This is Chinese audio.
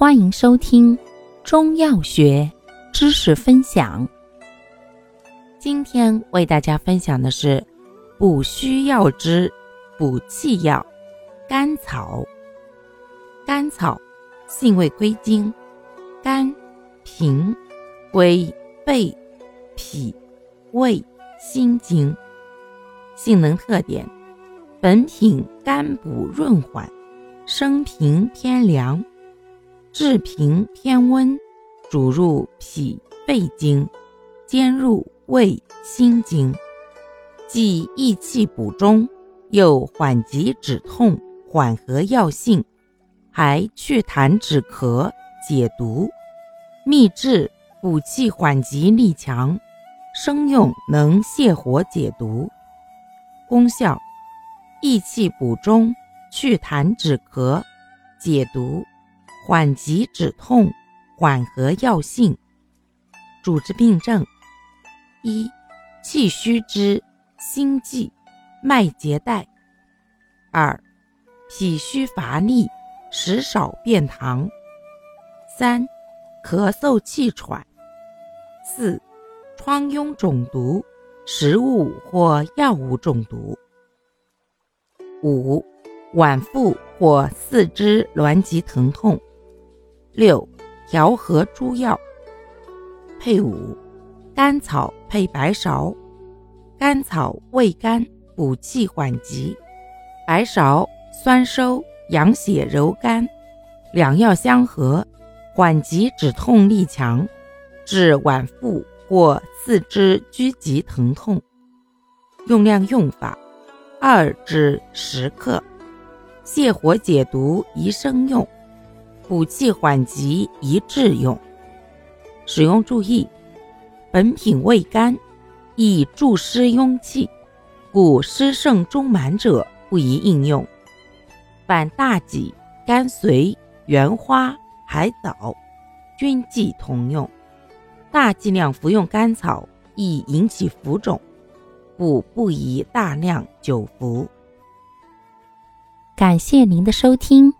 欢迎收听中药学知识分享。今天为大家分享的是补虚药之补气药——甘草。甘草性味归经：肝、脾、归肺、脾、胃、心经。性能特点：本品甘补润缓，生平偏凉。治平偏温，主入脾肺经，兼入胃心经，既益气补中，又缓急止痛，缓和药性，还祛痰止咳，解毒。秘制补气缓急力强，生用能泻火解毒。功效：益气补中，祛痰止咳，解毒。缓急止痛，缓和药性。主治病症：一、气虚之心悸、脉结带；二、脾虚乏力、食少便溏；三、咳嗽气喘；四、疮痈肿毒、食物或药物中毒；五、脘腹或四肢挛急疼痛。六、调和诸药配伍：甘草配白芍。甘草味甘，补气缓急；白芍酸收，养血柔肝。两药相合，缓急止痛力强，治脘腹或四肢拘急疼痛。用量用法：二至十克，泻火解毒宜生用。补气缓急宜制用。使用注意：本品味甘，易助湿壅气，故湿盛中满者不宜应用。反大戟、甘遂、原花、海藻均忌同用。大剂量服用甘草易引起浮肿，故不宜大量久服。感谢您的收听。